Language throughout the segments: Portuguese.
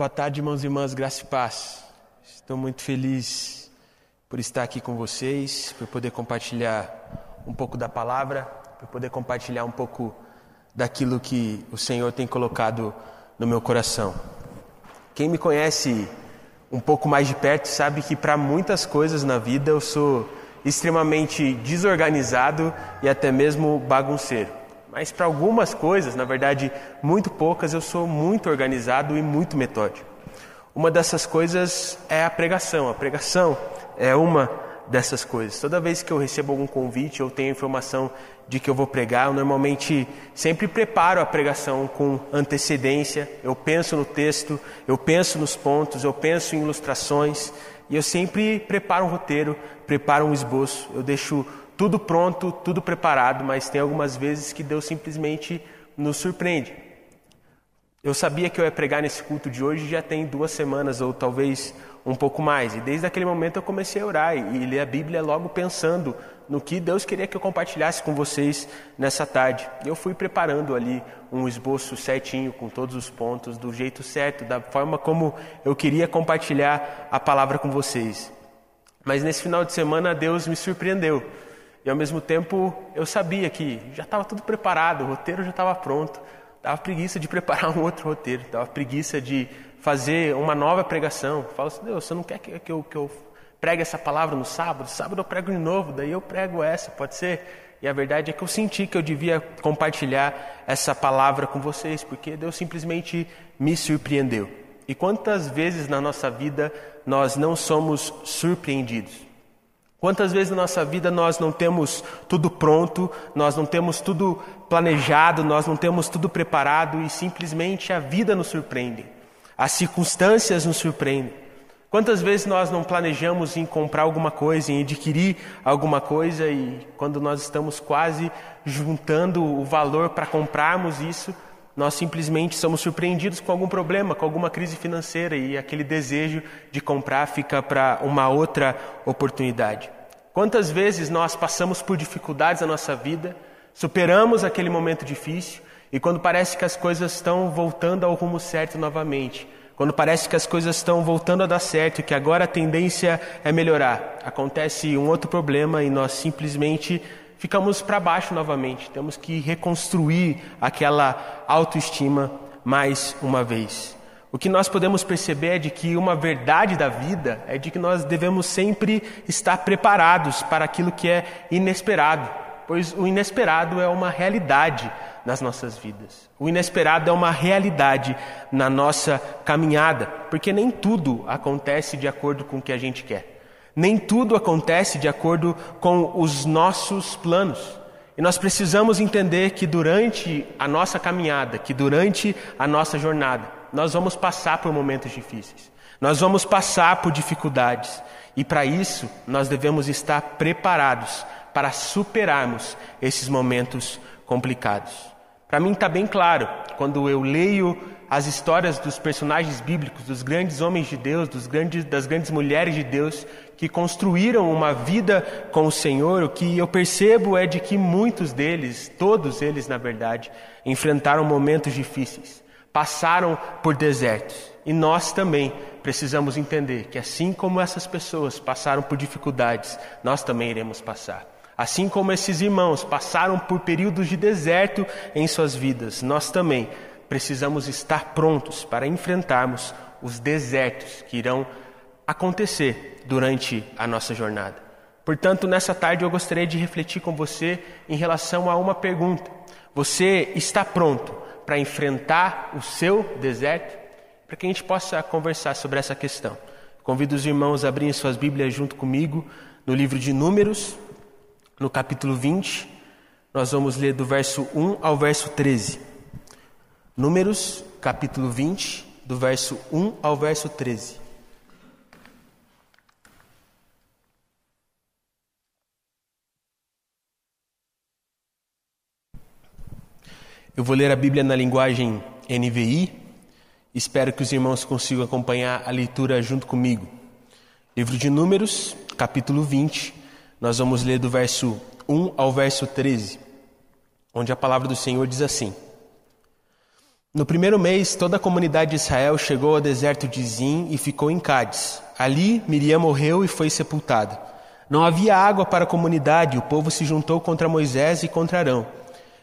Boa tarde, irmãos e irmãs, graça e paz. Estou muito feliz por estar aqui com vocês, por poder compartilhar um pouco da palavra, por poder compartilhar um pouco daquilo que o Senhor tem colocado no meu coração. Quem me conhece um pouco mais de perto sabe que para muitas coisas na vida eu sou extremamente desorganizado e até mesmo bagunceiro. Mas para algumas coisas, na verdade, muito poucas, eu sou muito organizado e muito metódico. Uma dessas coisas é a pregação. A pregação é uma dessas coisas. Toda vez que eu recebo algum convite, eu tenho informação de que eu vou pregar, eu normalmente sempre preparo a pregação com antecedência. Eu penso no texto, eu penso nos pontos, eu penso em ilustrações e eu sempre preparo um roteiro, preparo um esboço. Eu deixo tudo pronto, tudo preparado, mas tem algumas vezes que Deus simplesmente nos surpreende. Eu sabia que eu ia pregar nesse culto de hoje já tem duas semanas ou talvez um pouco mais. E desde aquele momento eu comecei a orar e, ler a Bíblia logo pensando no que Deus queria que eu compartilhasse com vocês nessa tarde. Eu fui preparando ali um esboço certinho, com todos os pontos, do jeito certo, da forma como eu queria compartilhar a palavra com vocês. Mas nesse final de semana Deus me surpreendeu. E ao mesmo tempo eu sabia que já estava tudo preparado, o roteiro já estava pronto. Dava preguiça de preparar um outro roteiro, dava preguiça de fazer uma nova pregação. Falo assim, Deus, você não quer que, que, eu, que eu pregue essa palavra no sábado? Sábado eu prego de novo, daí eu prego essa, pode ser? E a verdade é que eu senti que eu devia compartilhar essa palavra com vocês, porque Deus simplesmente me surpreendeu. E quantas vezes na nossa vida nós não somos surpreendidos? Quantas vezes na nossa vida nós não temos tudo pronto, nós não temos tudo planejado, nós não temos tudo preparado e simplesmente a vida nos surpreende, as circunstâncias nos surpreendem. Quantas vezes nós não planejamos em comprar alguma coisa, em adquirir alguma coisa e quando nós estamos quase juntando o valor para comprarmos isso, nós simplesmente somos surpreendidos com algum problema, com alguma crise financeira e aquele desejo de comprar fica para uma outra oportunidade. Quantas vezes nós passamos por dificuldades na nossa vida, superamos aquele momento difícil e quando parece que as coisas estão voltando ao rumo certo novamente, quando parece que as coisas estão voltando a dar certo e que agora a tendência é melhorar, acontece um outro problema e nós simplesmente ficamos para baixo novamente. Temos que reconstruir aquela autoestima mais uma vez. O que nós podemos perceber é de que uma verdade da vida é de que nós devemos sempre estar preparados para aquilo que é inesperado, pois o inesperado é uma realidade nas nossas vidas. O inesperado é uma realidade na nossa caminhada, porque nem tudo acontece de acordo com o que a gente quer. Nem tudo acontece de acordo com os nossos planos. E nós precisamos entender que durante a nossa caminhada, que durante a nossa jornada, nós vamos passar por momentos difíceis. Nós vamos passar por dificuldades. E para isso, nós devemos estar preparados para superarmos esses momentos complicados. Para mim está bem claro, quando eu leio as histórias dos personagens bíblicos, dos grandes homens de Deus, dos grandes, das grandes mulheres de Deus, que construíram uma vida com o Senhor, o que eu percebo é de que muitos deles, todos eles na verdade, enfrentaram momentos difíceis, passaram por desertos. E nós também precisamos entender que assim como essas pessoas passaram por dificuldades, nós também iremos passar. Assim como esses irmãos passaram por períodos de deserto em suas vidas, nós também precisamos estar prontos para enfrentarmos os desertos que irão acontecer durante a nossa jornada. Portanto, nessa tarde eu gostaria de refletir com você em relação a uma pergunta. Você está pronto para enfrentar o seu deserto? Para que a gente possa conversar sobre essa questão. Convido os irmãos a abrirem suas Bíblias junto comigo no livro de Números, no capítulo 20. Nós vamos ler do verso 1 ao verso 13. Números, capítulo 20, do verso 1 ao verso 13. Eu vou ler a Bíblia na linguagem NVI. Espero que os irmãos consigam acompanhar a leitura junto comigo. Livro de Números, capítulo 20. Nós vamos ler do verso 1 ao verso 13, onde a palavra do Senhor diz assim: No primeiro mês, toda a comunidade de Israel chegou ao deserto de Zim e ficou em Cádiz. Ali, Miriam morreu e foi sepultada. Não havia água para a comunidade, o povo se juntou contra Moisés e contra Arão.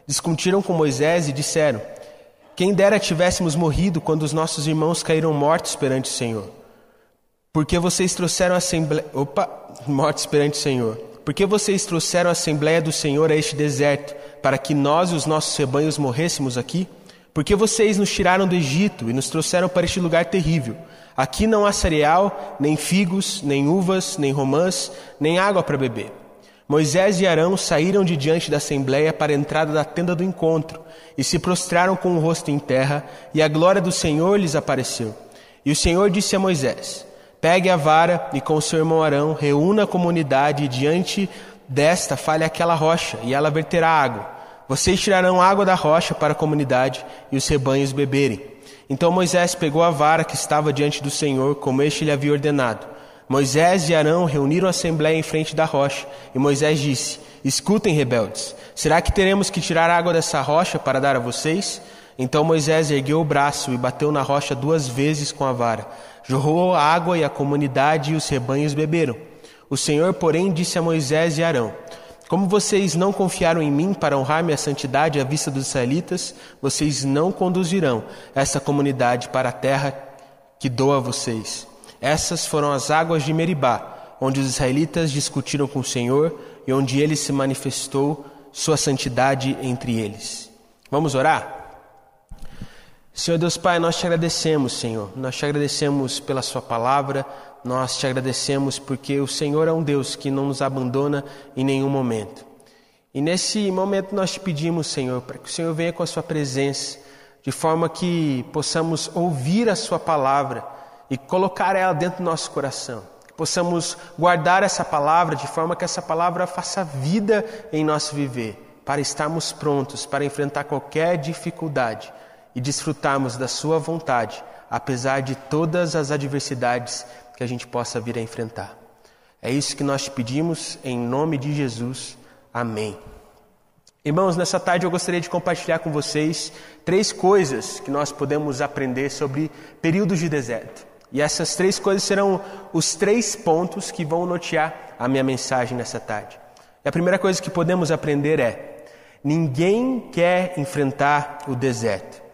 Discutiram com Moisés e disseram: Quem dera tivéssemos morrido quando os nossos irmãos caíram mortos perante o Senhor. Porque vocês trouxeram a assembleia. Opa! Mortos perante o Senhor. Porque vocês trouxeram a assembleia do Senhor a este deserto, para que nós e os nossos rebanhos morrêssemos aqui? Porque vocês nos tiraram do Egito e nos trouxeram para este lugar terrível. Aqui não há cereal, nem figos, nem uvas, nem romãs, nem água para beber. Moisés e Arão saíram de diante da assembleia para a entrada da tenda do encontro e se prostraram com o rosto em terra, e a glória do Senhor lhes apareceu. E o Senhor disse a Moisés: Pegue a vara e com seu irmão Arão reúna a comunidade e diante desta fale aquela rocha, e ela verterá água. Vocês tirarão água da rocha para a comunidade e os rebanhos beberem. Então Moisés pegou a vara que estava diante do Senhor, como este lhe havia ordenado. Moisés e Arão reuniram a assembleia em frente da rocha, e Moisés disse: Escutem, rebeldes, será que teremos que tirar água dessa rocha para dar a vocês? Então Moisés ergueu o braço e bateu na rocha duas vezes com a vara. Jorrou a água e a comunidade e os rebanhos beberam. O Senhor, porém, disse a Moisés e Arão: como vocês não confiaram em mim para honrar minha santidade à vista dos israelitas, vocês não conduzirão essa comunidade para a terra que dou a vocês. Essas foram as águas de Meribá, onde os israelitas discutiram com o Senhor e onde ele se manifestou sua santidade entre eles. Vamos orar? Senhor Deus Pai, nós te agradecemos, Senhor. Nós te agradecemos pela Sua palavra, nós te agradecemos porque o Senhor é um Deus que não nos abandona em nenhum momento. E nesse momento nós te pedimos, Senhor, para que o Senhor venha com a Sua presença, de forma que possamos ouvir a Sua palavra e colocar ela dentro do nosso coração. Que possamos guardar essa palavra de forma que essa palavra faça vida em nosso viver, para estarmos prontos para enfrentar qualquer dificuldade e desfrutarmos da Sua vontade, apesar de todas as adversidades que a gente possa vir a enfrentar. É isso que nós te pedimos, em nome de Jesus. Amém. Irmãos, nessa tarde eu gostaria de compartilhar com vocês três coisas que nós podemos aprender sobre períodos de deserto. E essas três coisas serão os três pontos que vão nortear a minha mensagem nessa tarde. E a primeira coisa que podemos aprender é: ninguém quer enfrentar o deserto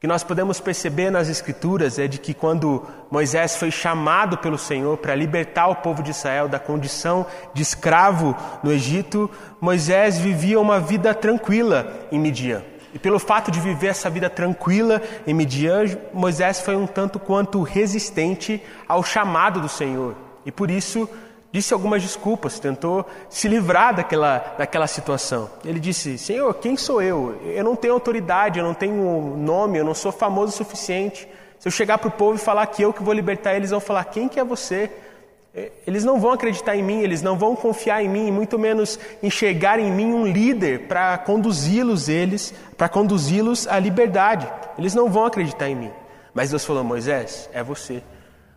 que nós podemos perceber nas Escrituras é de que quando Moisés foi chamado pelo Senhor para libertar o povo de Israel da condição de escravo no Egito, Moisés vivia uma vida tranquila em Midian. E pelo fato de viver essa vida tranquila em Midian, Moisés foi um tanto quanto resistente ao chamado do Senhor. E por isso disse algumas desculpas, tentou se livrar daquela, daquela situação. Ele disse: Senhor, quem sou eu? Eu não tenho autoridade, eu não tenho nome, eu não sou famoso o suficiente. Se eu chegar para o povo e falar que eu que vou libertar eles, vão falar: quem que é você? Eles não vão acreditar em mim, eles não vão confiar em mim, muito menos enxergar em mim um líder para conduzi-los eles, para conduzi-los à liberdade. Eles não vão acreditar em mim. Mas Deus falou: Moisés, é você.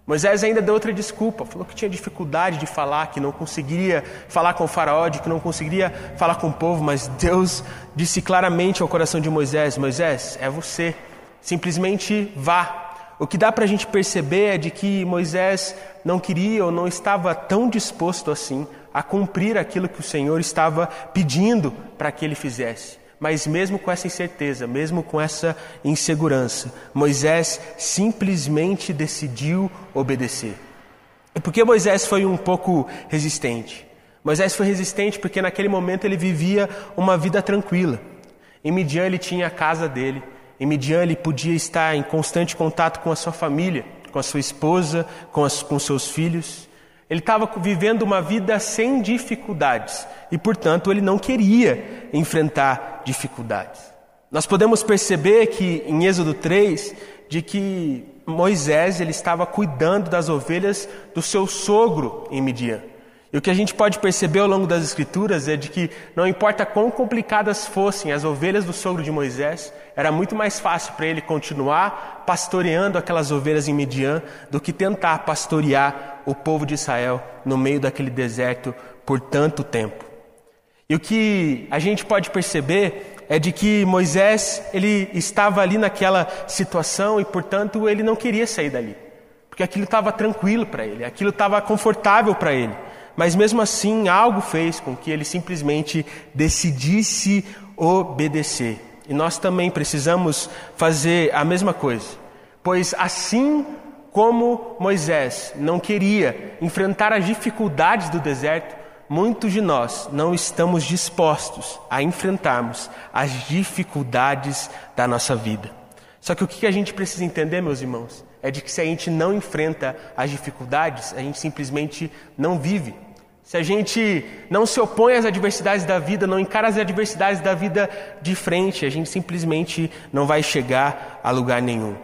Moisés ainda deu outra desculpa, falou que tinha dificuldade de falar, que não conseguiria falar com o faraó, que não conseguiria falar com o povo, mas Deus disse claramente ao coração de Moisés: Moisés, é você, simplesmente vá. O que dá para a gente perceber é de que Moisés não queria ou não estava tão disposto assim a cumprir aquilo que o Senhor estava pedindo para que ele fizesse. Mas mesmo com essa incerteza, mesmo com essa insegurança, Moisés simplesmente decidiu obedecer. E por que Moisés foi um pouco resistente? Moisés foi resistente porque naquele momento ele vivia uma vida tranquila. Em Midian ele tinha a casa dele. Em Midian ele podia estar em constante contato com a sua família, com a sua esposa, com, as, com seus filhos. Ele estava vivendo uma vida sem dificuldades e, portanto, ele não queria enfrentar dificuldades. Nós podemos perceber que em Êxodo 3 de que Moisés ele estava cuidando das ovelhas do seu sogro em Midian. E o que a gente pode perceber ao longo das Escrituras é de que não importa quão complicadas fossem as ovelhas do sogro de Moisés, era muito mais fácil para ele continuar pastoreando aquelas ovelhas em Midian do que tentar pastorear o povo de Israel no meio daquele deserto por tanto tempo. E o que a gente pode perceber é de que Moisés, ele estava ali naquela situação e, portanto, ele não queria sair dali. Porque aquilo estava tranquilo para ele, aquilo estava confortável para ele. Mas mesmo assim, algo fez com que ele simplesmente decidisse obedecer. E nós também precisamos fazer a mesma coisa. Pois assim como Moisés não queria enfrentar as dificuldades do deserto, muitos de nós não estamos dispostos a enfrentarmos as dificuldades da nossa vida. Só que o que a gente precisa entender, meus irmãos, é de que se a gente não enfrenta as dificuldades, a gente simplesmente não vive. Se a gente não se opõe às adversidades da vida, não encara as adversidades da vida de frente, a gente simplesmente não vai chegar a lugar nenhum.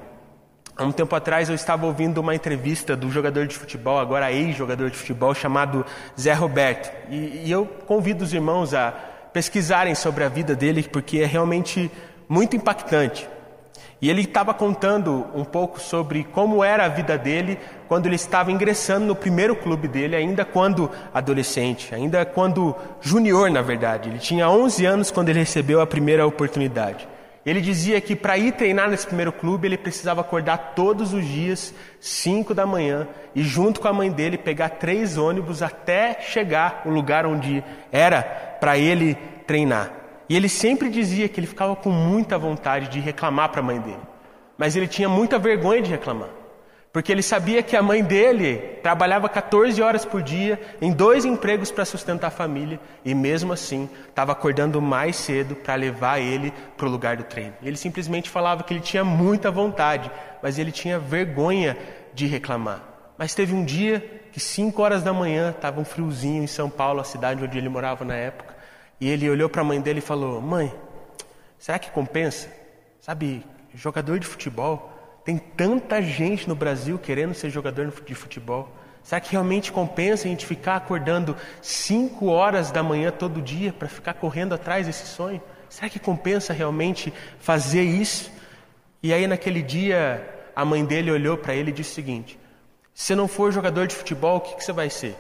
Há um tempo atrás eu estava ouvindo uma entrevista do jogador de futebol, agora ex-jogador de futebol, chamado Zé Roberto. E, e, eu convido os irmãos a pesquisarem sobre a vida dele, porque é realmente muito impactante. E ele estava contando um pouco sobre como era a vida dele quando ele estava ingressando no primeiro clube dele, ainda quando adolescente, ainda quando junior, na verdade. Ele tinha 11 anos quando ele recebeu a primeira oportunidade. Ele dizia que para ir treinar nesse primeiro clube ele precisava acordar todos os dias, 5 da manhã, e junto com a mãe dele pegar três ônibus até chegar o lugar onde era para ele treinar. E ele sempre dizia que ele ficava com muita vontade de reclamar para a mãe dele, mas ele tinha muita vergonha de reclamar. Porque ele sabia que a mãe dele trabalhava 14 horas por dia, em dois empregos para sustentar a família, e mesmo assim estava acordando mais cedo para levar ele para o lugar do treino. Ele simplesmente falava que ele tinha muita vontade, mas ele tinha vergonha de reclamar. Mas teve um dia que, 5 horas da manhã, estava um friozinho em São Paulo, a cidade onde ele morava na época, e ele olhou para a mãe dele e falou: Mãe, será que compensa? Sabe, jogador de futebol tem tanta gente no Brasil querendo ser jogador de futebol. Será que realmente compensa a gente ficar acordando 5 horas da manhã todo dia para ficar correndo atrás desse sonho? Será que compensa realmente fazer isso? E aí, naquele dia, a mãe dele olhou para ele e disse o seguinte: Se não for jogador de futebol, o que, que você vai ser?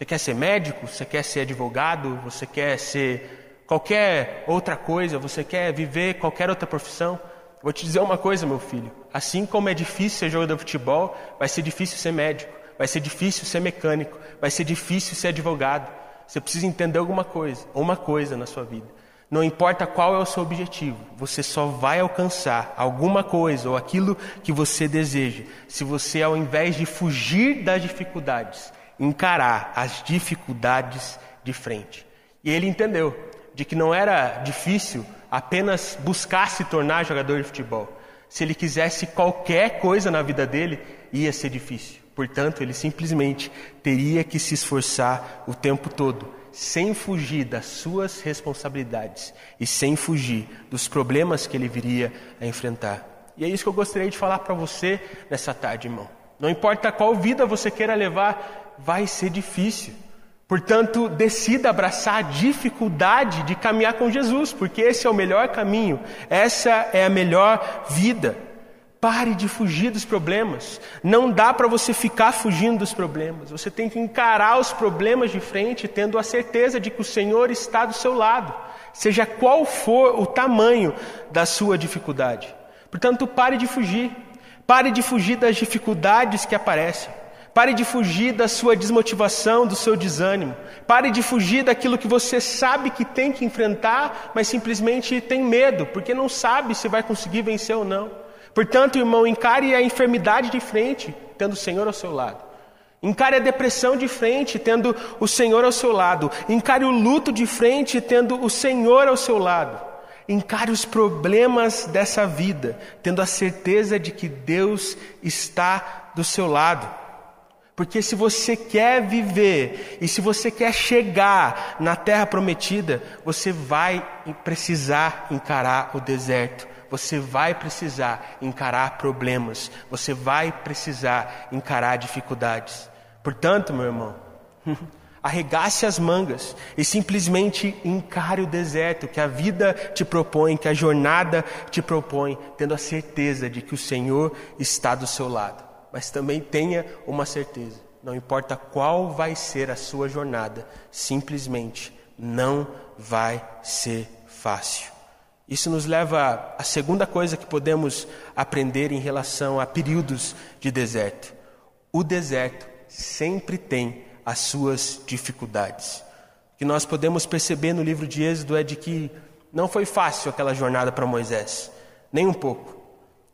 Você quer ser médico? Você quer ser advogado? Você quer ser qualquer outra coisa? Você quer viver qualquer outra profissão? Vou te dizer uma coisa, meu filho. Assim como é difícil ser jogador de futebol, vai ser difícil ser médico, vai ser difícil ser mecânico, vai ser difícil ser advogado. Você precisa entender alguma coisa, uma coisa na sua vida. Não importa qual é o seu objetivo, você só vai alcançar alguma coisa ou aquilo que você deseja se você, ao invés de fugir das dificuldades, encarar as dificuldades de frente. E ele entendeu de que não era difícil apenas buscar se tornar jogador de futebol. Se ele quisesse qualquer coisa na vida dele, ia ser difícil. Portanto, ele simplesmente teria que se esforçar o tempo todo, sem fugir das suas responsabilidades e sem fugir dos problemas que ele viria a enfrentar. E é isso que eu gostaria de falar para você nessa tarde, irmão. Não importa qual vida você queira levar, vai ser difícil. Portanto, decida abraçar a dificuldade de caminhar com Jesus, porque esse é o melhor caminho, essa é a melhor vida. Pare de fugir dos problemas. Não dá para você ficar fugindo dos problemas. Você tem que encarar os problemas de frente, tendo a certeza de que o Senhor está do seu lado, seja qual for o tamanho da sua dificuldade. Portanto, pare de fugir. Pare de fugir das dificuldades que aparecem. Pare de fugir da sua desmotivação, do seu desânimo. Pare de fugir daquilo que você sabe que tem que enfrentar, mas simplesmente tem medo, porque não sabe se vai conseguir vencer ou não. Portanto, irmão, encare a enfermidade de frente, tendo o Senhor ao seu lado. Encare a depressão de frente, tendo o Senhor ao seu lado. Encare o luto de frente, tendo o Senhor ao seu lado. Encare os problemas dessa vida, tendo a certeza de que Deus está do seu lado. Porque se você quer viver e se você quer chegar na terra prometida, você vai precisar encarar o deserto, você vai precisar encarar problemas, você vai precisar encarar dificuldades. Portanto, meu irmão, arregace as mangas e simplesmente encare o deserto que a vida te propõe, que a jornada te propõe, tendo a certeza de que o Senhor está do seu lado mas também tenha uma certeza: não importa qual vai ser a sua jornada, simplesmente não vai ser fácil. Isso nos leva à segunda coisa que podemos aprender em relação a períodos de deserto. O deserto sempre tem as suas dificuldades. O que nós podemos perceber no livro de Êxodo é de que não foi fácil aquela jornada para Moisés, nem um pouco.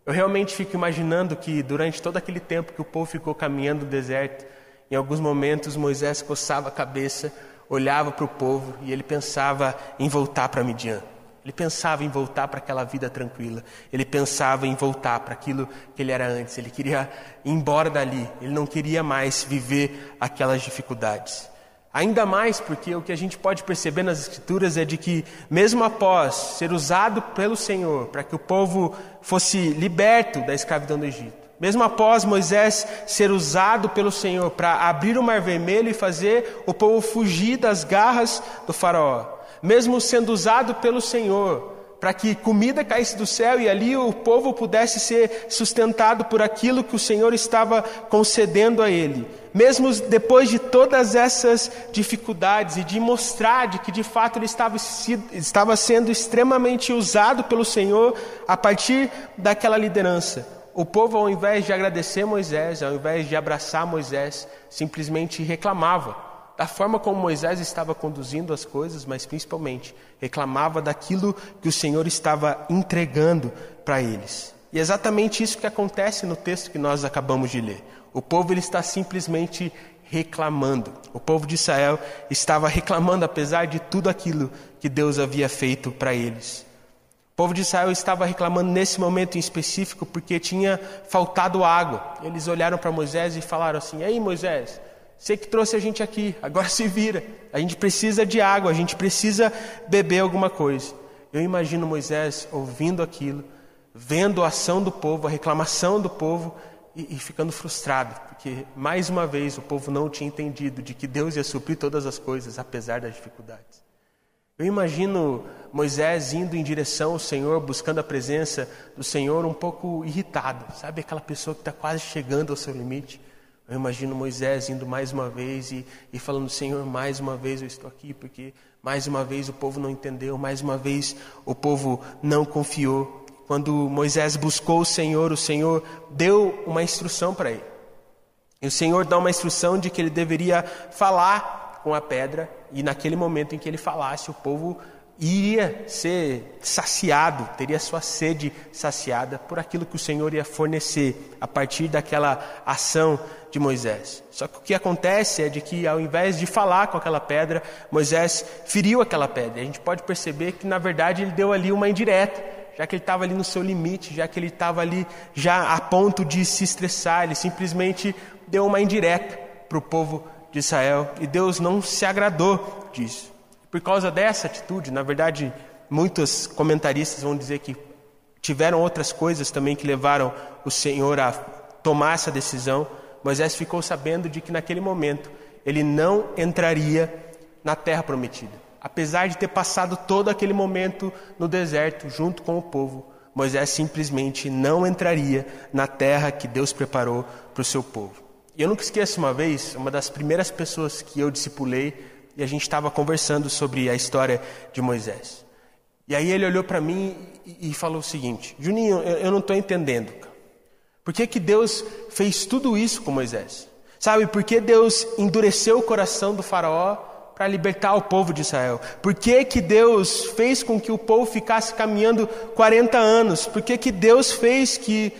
Eu realmente fico imaginando que durante todo aquele tempo que o povo ficou caminhando no deserto, em alguns momentos Moisés coçava a cabeça, olhava para o povo e ele pensava em voltar para Midian. Ele pensava em voltar para aquela vida tranquila. Ele pensava em voltar para aquilo que ele era antes. Ele queria ir embora dali. Ele não queria mais viver aquelas dificuldades. Ainda mais porque o que a gente pode perceber nas Escrituras é de que, mesmo após ser usado pelo Senhor para que o povo fosse liberto da escravidão do Egito, mesmo após Moisés ser usado pelo Senhor para abrir o Mar Vermelho e fazer o povo fugir das garras do Faraó, mesmo sendo usado pelo Senhor para que comida caísse do céu e ali o povo pudesse ser sustentado por aquilo que o Senhor estava concedendo a ele. Mesmo depois de todas essas dificuldades e de mostrar de que de fato ele estava, estava sendo extremamente usado pelo Senhor a partir daquela liderança. O povo, ao invés de agradecer Moisés, ao invés de abraçar Moisés, simplesmente reclamava da forma como Moisés estava conduzindo as coisas, mas principalmente reclamava daquilo que o Senhor estava entregando para eles. E é exatamente isso que acontece no texto que nós acabamos de ler. O povo ele está simplesmente reclamando. O povo de Israel estava reclamando apesar de tudo aquilo que Deus havia feito para eles. O povo de Israel estava reclamando nesse momento em específico porque tinha faltado água. Eles olharam para Moisés e falaram assim: "Ei, Moisés, você que trouxe a gente aqui, agora se vira. A gente precisa de água, a gente precisa beber alguma coisa. Eu imagino Moisés ouvindo aquilo, vendo a ação do povo, a reclamação do povo e, e, ficando frustrado, porque mais uma vez o povo não tinha entendido de que Deus ia suprir todas as coisas, apesar das dificuldades. Eu imagino Moisés indo em direção ao Senhor, buscando a presença do Senhor, um pouco irritado, sabe aquela pessoa que está quase chegando ao seu limite. Eu imagino Moisés indo mais uma vez e, e falando: Senhor, mais uma vez eu estou aqui, porque mais uma vez o povo não entendeu, mais uma vez o povo não confiou. Quando Moisés buscou o Senhor, o Senhor deu uma instrução para ele. E o Senhor dá uma instrução de que ele deveria falar com a pedra, e naquele momento em que ele falasse, o povo iria ser saciado, teria sua sede saciada por aquilo que o Senhor ia fornecer a partir daquela ação de Moisés. Só que o que acontece é de que ao invés de falar com aquela pedra, Moisés feriu aquela pedra. A gente pode perceber que na verdade ele deu ali uma indireta, já que ele estava ali no seu limite, já que ele estava ali já a ponto de se estressar, ele simplesmente deu uma indireta para o povo de Israel e Deus não se agradou disso. Por causa dessa atitude, na verdade, muitos comentaristas vão dizer que tiveram outras coisas também que levaram o Senhor a tomar essa decisão. Moisés ficou sabendo de que naquele momento ele não entraria na terra prometida. Apesar de ter passado todo aquele momento no deserto junto com o povo, Moisés simplesmente não entraria na terra que Deus preparou para o seu povo. E eu nunca esqueço uma vez, uma das primeiras pessoas que eu discipulei e a gente estava conversando sobre a história de Moisés. E aí ele olhou para mim e, falou o seguinte: Juninho, eu, eu não estou entendendo. Por que, que Deus fez tudo isso com Moisés? Sabe, por que Deus endureceu o coração do Faraó para libertar o povo de Israel? Por que, que Deus fez com que o povo ficasse caminhando 40 anos? Por que, que Deus fez que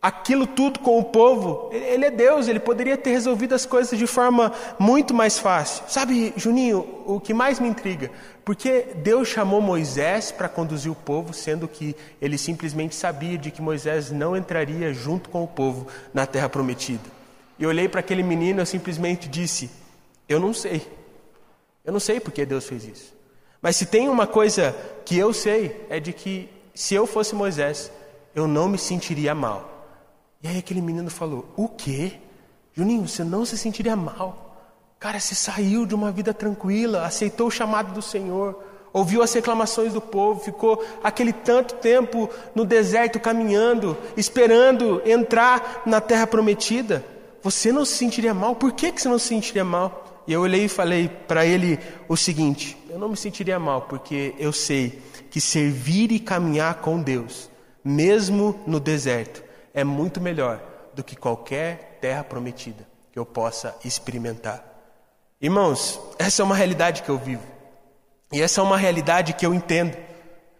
aquilo tudo com o povo, ele é Deus, ele poderia ter resolvido as coisas de forma muito mais fácil. Sabe, Juninho, o que mais me intriga, porque Deus chamou Moisés para conduzir o povo, sendo que ele simplesmente sabia de que Moisés não entraria junto com o povo na terra prometida. E olhei para aquele menino e simplesmente disse: Eu não sei. Eu não sei porque Deus fez isso. Mas se tem uma coisa que eu sei, é de que se eu fosse Moisés, eu não me sentiria mal. E aí aquele menino falou: O quê? Juninho, você não se sentiria mal. Cara, você saiu de uma vida tranquila, aceitou o chamado do Senhor, ouviu as reclamações do povo, ficou aquele tanto tempo no deserto caminhando, esperando entrar na terra prometida. Você não se sentiria mal? Por que, que você não se sentiria mal? E eu olhei e falei para ele o seguinte: Eu não me sentiria mal, porque eu sei que servir e caminhar com Deus, mesmo no deserto, é muito melhor do que qualquer terra prometida que eu possa experimentar. Irmãos, essa é uma realidade que eu vivo. E essa é uma realidade que eu entendo.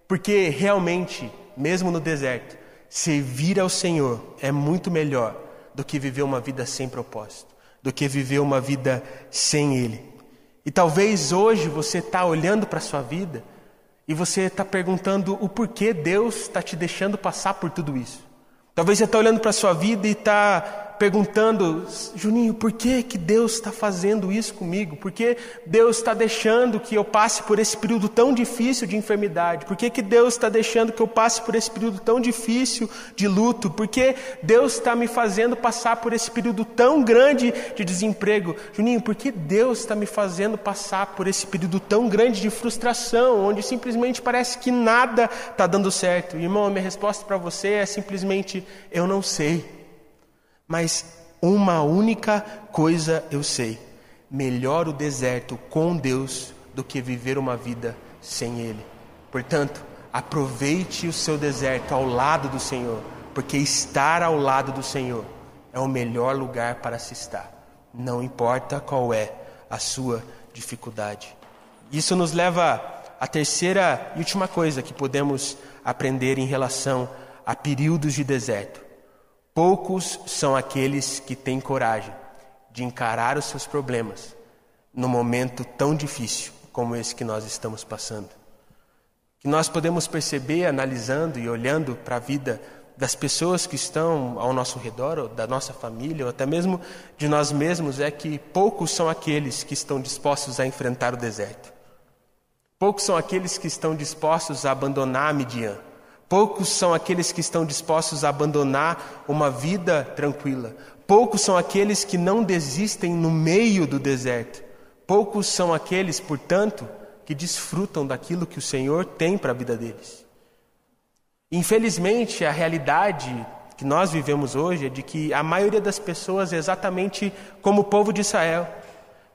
Porque realmente, mesmo no deserto, servir ao Senhor é muito melhor do que viver uma vida sem propósito, do que viver uma vida sem Ele. E talvez hoje você está olhando para a sua vida e você está perguntando o porquê Deus está te deixando passar por tudo isso. Talvez você está olhando para a sua vida e está perguntando, Juninho, por que, que Deus está fazendo isso comigo? Por que Deus está deixando que eu passe por esse período tão difícil de enfermidade? Por que, que Deus está deixando que eu passe por esse período tão difícil de luto? Por que Deus está me fazendo passar por esse período tão grande de desemprego? Juninho, por que Deus está me fazendo passar por esse período tão grande de frustração, onde simplesmente parece que nada está dando certo? Irmão, a minha resposta para você é simplesmente: eu não sei. Mas uma única coisa eu sei: melhor o deserto com Deus do que viver uma vida sem Ele. Portanto, aproveite o seu deserto ao lado do Senhor, porque estar ao lado do Senhor é o melhor lugar para se estar, não importa qual é a sua dificuldade. Isso nos leva à terceira e última coisa que podemos aprender em relação a períodos de deserto. Poucos são aqueles que têm coragem de encarar os seus problemas no momento tão difícil como esse que nós estamos passando. Que nós podemos perceber analisando e olhando para a vida das pessoas que estão ao nosso redor, ou da nossa família, ou até mesmo de nós mesmos, é que poucos são aqueles que estão dispostos a enfrentar o deserto. Poucos são aqueles que estão dispostos a abandonar a Midian. Poucos são aqueles que estão dispostos a abandonar uma vida tranquila. Poucos são aqueles que não desistem no meio do deserto. Poucos são aqueles, portanto, que desfrutam daquilo que o Senhor tem para a vida deles. Infelizmente, a realidade que nós vivemos hoje é de que a maioria das pessoas é exatamente como o povo de Israel.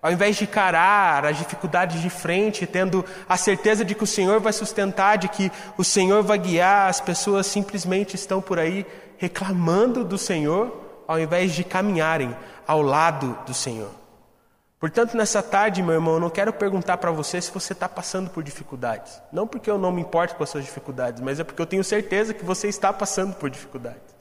Ao invés de encarar as dificuldades de frente, tendo a certeza de que o Senhor vai sustentar, de que o Senhor vai guiar, as pessoas simplesmente estão por aí reclamando do Senhor, ao invés de caminharem ao lado do Senhor. Portanto, nessa tarde, meu irmão, eu não quero perguntar para você se você está passando por dificuldades. Não porque eu não me importo com as suas dificuldades, mas é porque eu tenho certeza que você está passando por dificuldades.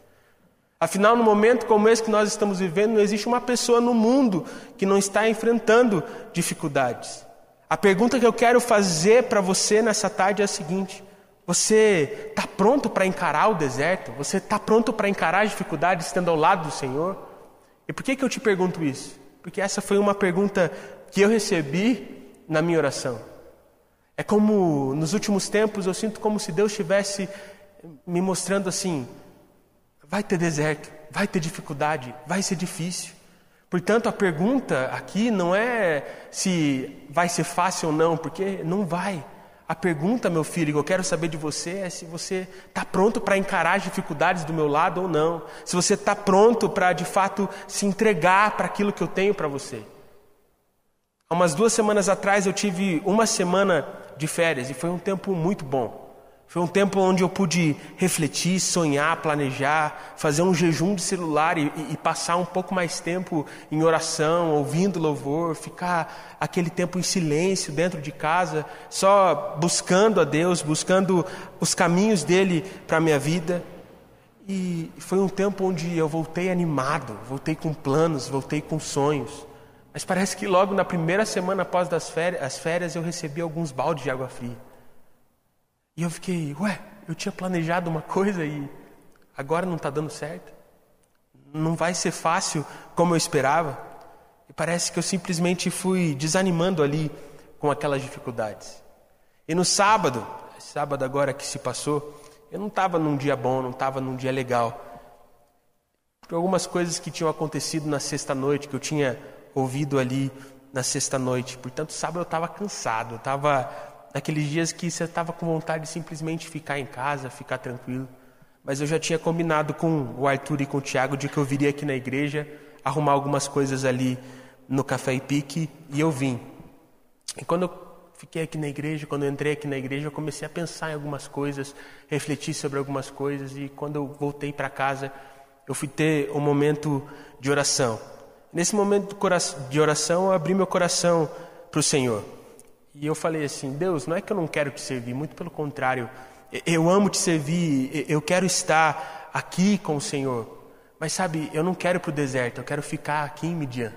Afinal, no momento como esse que nós estamos vivendo, não existe uma pessoa no mundo que não está enfrentando dificuldades. A pergunta que eu quero fazer para você nessa tarde é a seguinte: você está pronto para encarar o deserto? Você está pronto para encarar as dificuldades estando ao lado do Senhor? E por que, que eu te pergunto isso? Porque essa foi uma pergunta que eu recebi na minha oração. É como nos últimos tempos eu sinto como se Deus estivesse me mostrando assim: Vai ter deserto, vai ter dificuldade, vai ser difícil. Portanto, a pergunta aqui não é se vai ser fácil ou não, porque não vai. A pergunta, meu filho, que eu quero saber de você é se você está pronto para encarar as dificuldades do meu lado ou não. Se você está pronto para, de fato, se entregar para aquilo que eu tenho para você. Há umas duas semanas atrás eu tive uma semana de férias e foi um tempo muito bom. Foi um tempo onde eu pude refletir, sonhar, planejar, fazer um jejum de celular e, e, passar um pouco mais tempo em oração, ouvindo louvor, ficar aquele tempo em silêncio dentro de casa, só buscando a Deus, buscando os caminhos dele para a minha vida. E foi um tempo onde eu voltei animado, voltei com planos, voltei com sonhos. Mas parece que logo na primeira semana após as férias, as férias eu recebi alguns baldes de água fria. E eu fiquei, ué, eu tinha planejado uma coisa e agora não está dando certo. Não vai ser fácil como eu esperava. E parece que eu simplesmente fui desanimando ali com aquelas dificuldades. E no sábado, sábado agora que se passou, eu não estava num dia bom, não estava num dia legal. Por algumas coisas que tinham acontecido na sexta-noite, que eu tinha ouvido ali na sexta-noite. Portanto, sábado eu estava cansado, eu estava naqueles dias que você estava com vontade de simplesmente ficar em casa, ficar tranquilo. Mas eu já tinha combinado com o Arthur e com o Tiago de que eu viria aqui na igreja arrumar algumas coisas ali no Café e Pique e eu vim. E quando eu fiquei aqui na igreja, quando eu entrei aqui na igreja, eu comecei a pensar em algumas coisas, refletir sobre algumas coisas e quando eu voltei para casa, eu fui ter um momento de oração. Nesse momento de oração, eu abri meu coração para o Senhor. E eu falei assim: Deus, não é que eu não quero te servir, muito pelo contrário, eu amo te servir, eu quero estar aqui com o Senhor. Mas sabe, eu não quero ir para o deserto, eu quero ficar aqui em Midian.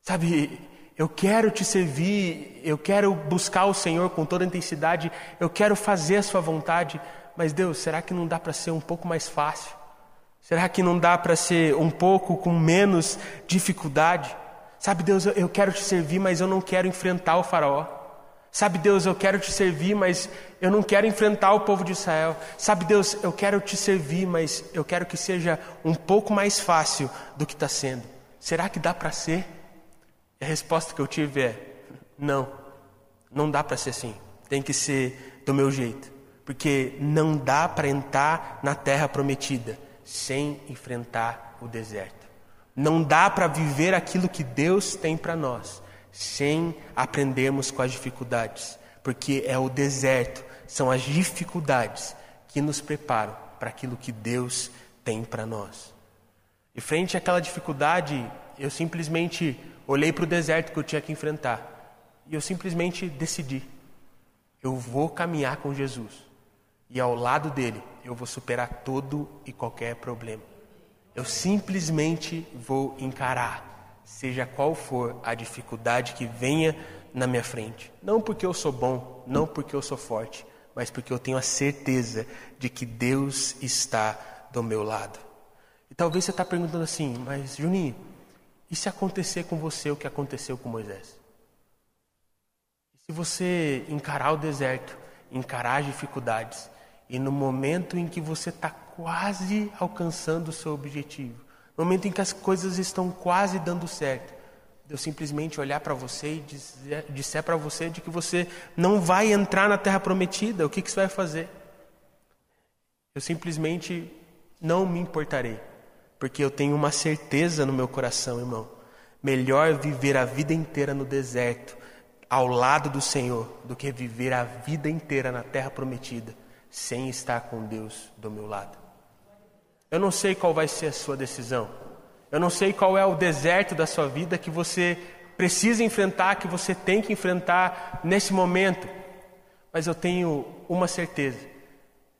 Sabe, eu quero te servir, eu quero buscar o Senhor com toda intensidade, eu quero fazer a Sua vontade. Mas Deus, será que não dá para ser um pouco mais fácil? Será que não dá para ser um pouco com menos dificuldade? Sabe, Deus, eu quero te servir, mas eu não quero enfrentar o Faraó. Sabe, Deus, eu quero te servir, mas eu não quero enfrentar o povo de Israel. Sabe, Deus, eu quero te servir, mas eu quero que seja um pouco mais fácil do que está sendo. Será que dá para ser? E a resposta que eu tive é: não, não dá para ser assim. Tem que ser do meu jeito. Porque não dá para entrar na terra prometida sem enfrentar o deserto. Não dá para viver aquilo que Deus tem para nós sem aprendermos com as dificuldades, porque é o deserto, são as dificuldades que nos preparam para aquilo que Deus tem para nós. E frente àquela dificuldade, eu simplesmente olhei para o deserto que eu tinha que enfrentar e eu simplesmente decidi: eu vou caminhar com Jesus e ao lado dele eu vou superar todo e qualquer problema. Eu simplesmente vou encarar seja qual for a dificuldade que venha na minha frente. Não porque eu sou bom, não porque eu sou forte, mas porque eu tenho a certeza de que Deus está do meu lado. E talvez você está perguntando assim, mas Juninho, e se acontecer com você o que aconteceu com Moisés? E se você encarar o deserto, encarar as dificuldades, e no momento em que você está quase alcançando o seu objetivo, no momento em que as coisas estão quase dando certo, Deus simplesmente olhar para você e dizer, disser para você de que você não vai entrar na terra prometida, o que, que você vai fazer? Eu simplesmente não me importarei, porque eu tenho uma certeza no meu coração, irmão. Melhor viver a vida inteira no deserto, ao lado do Senhor, do que viver a vida inteira na terra prometida, sem estar com Deus do meu lado. Eu não sei qual vai ser a sua decisão. Eu não sei qual é o deserto da sua vida que você precisa enfrentar, que você tem que enfrentar nesse momento. Mas eu tenho uma certeza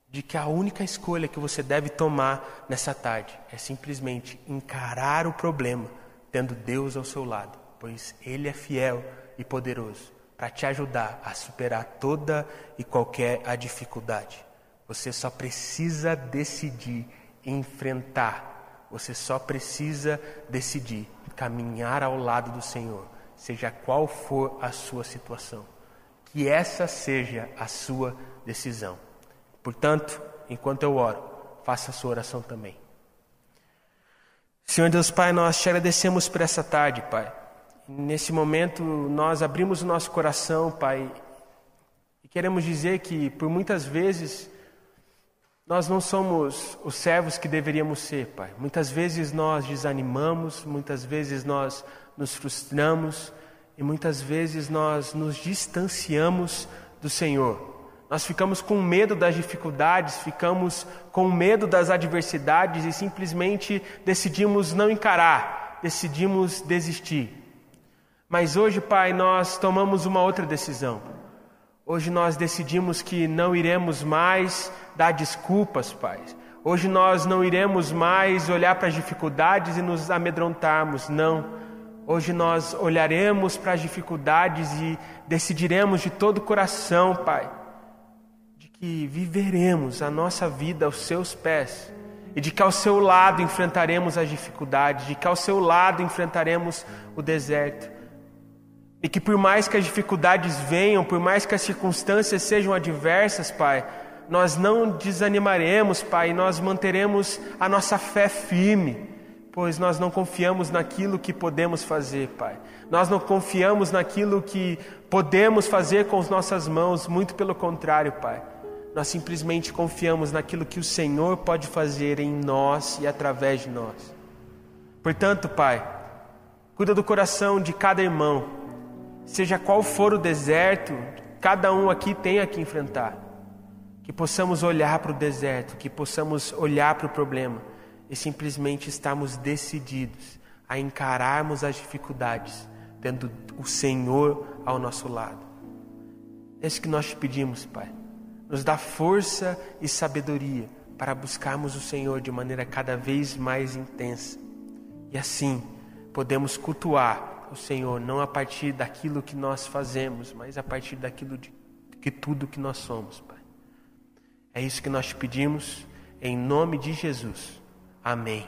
de que a única escolha que você deve tomar nessa tarde é simplesmente encarar o problema tendo Deus ao seu lado, pois Ele é fiel e poderoso para te ajudar a superar toda e qualquer a dificuldade. Você só precisa decidir enfrentar. Você só precisa decidir caminhar ao lado do Senhor, seja qual for a sua situação. Que essa seja a sua decisão. Portanto, enquanto eu oro, faça a sua oração também. Senhor Deus Pai, nós te agradecemos por essa tarde, Pai. Nesse momento, nós abrimos o nosso coração, Pai, e queremos dizer que por muitas vezes nós não somos os servos que deveríamos ser, Pai. Muitas vezes nós desanimamos, muitas vezes nós nos frustramos e muitas vezes nós nos distanciamos do Senhor. Nós ficamos com medo das dificuldades, ficamos com medo das adversidades e simplesmente decidimos não encarar, decidimos desistir. Mas hoje, Pai, nós tomamos uma outra decisão. Hoje nós decidimos que não iremos mais dar desculpas, Pai. Hoje nós não iremos mais olhar para as dificuldades e nos amedrontarmos, não. Hoje nós olharemos para as dificuldades e decidiremos de todo o coração, Pai, de que viveremos a nossa vida aos seus pés e de que ao seu lado enfrentaremos as dificuldades, de que ao seu lado enfrentaremos o deserto. E que por mais que as dificuldades venham, por mais que as circunstâncias sejam adversas, Pai, nós não desanimaremos, Pai, nós manteremos a nossa fé firme, pois nós não confiamos naquilo que podemos fazer, Pai. Nós não confiamos naquilo que podemos fazer com as nossas mãos, muito pelo contrário, Pai. Nós simplesmente confiamos naquilo que o Senhor pode fazer em nós e através de nós. Portanto, Pai, cuida do coração de cada irmão, seja qual for o deserto, cada um aqui tenha que enfrentar. Que possamos olhar para o deserto, que possamos olhar para o problema e simplesmente estarmos decididos a encararmos as dificuldades, tendo o Senhor ao nosso lado. É isso que nós te pedimos, Pai. Nos dá força e sabedoria para buscarmos o Senhor de maneira cada vez mais intensa. E assim podemos cultuar o Senhor não a partir daquilo que nós fazemos, mas a partir daquilo de que tudo que nós somos, Pai. É isso que nós te pedimos em nome de Jesus. Amém.